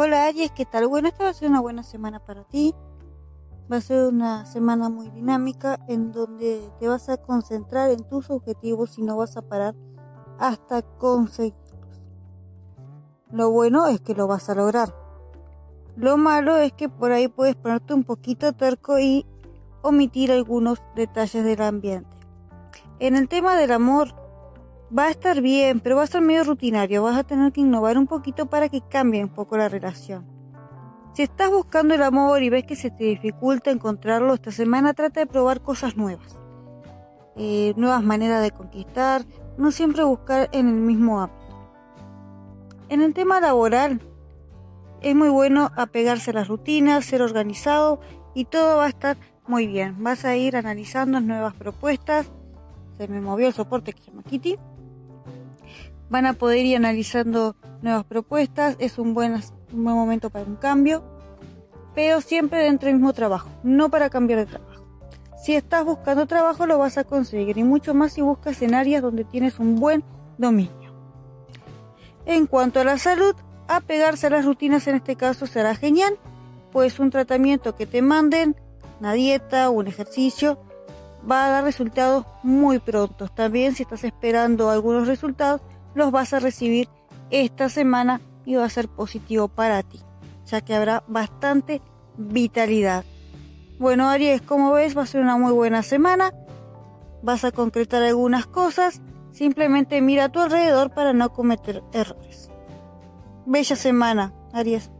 Hola Aries, ¿qué tal? Bueno, esta va a ser una buena semana para ti. Va a ser una semana muy dinámica en donde te vas a concentrar en tus objetivos y no vas a parar hasta conseguirlos. Lo bueno es que lo vas a lograr. Lo malo es que por ahí puedes ponerte un poquito terco y omitir algunos detalles del ambiente. En el tema del amor, va a estar bien, pero va a ser medio rutinario. Vas a tener que innovar un poquito para que cambie un poco la relación. Si estás buscando el amor y ves que se te dificulta encontrarlo esta semana, trata de probar cosas nuevas. Eh, nuevas maneras de conquistar, no siempre buscar en el mismo ámbito. En el tema laboral, es muy bueno apegarse a las rutinas, ser organizado y todo va a estar muy bien. Vas a ir analizando nuevas propuestas. Se me movió el soporte que se llama Kitty van a poder ir analizando nuevas propuestas, es un buen, un buen momento para un cambio, pero siempre dentro del mismo trabajo, no para cambiar de trabajo. Si estás buscando trabajo lo vas a conseguir y mucho más si buscas en áreas donde tienes un buen dominio. En cuanto a la salud, apegarse a las rutinas en este caso será genial, pues un tratamiento que te manden, una dieta, un ejercicio, va a dar resultados muy pronto. También si estás esperando algunos resultados, los vas a recibir esta semana y va a ser positivo para ti, ya que habrá bastante vitalidad. Bueno, Aries, como ves, va a ser una muy buena semana. Vas a concretar algunas cosas. Simplemente mira a tu alrededor para no cometer errores. Bella semana, Aries.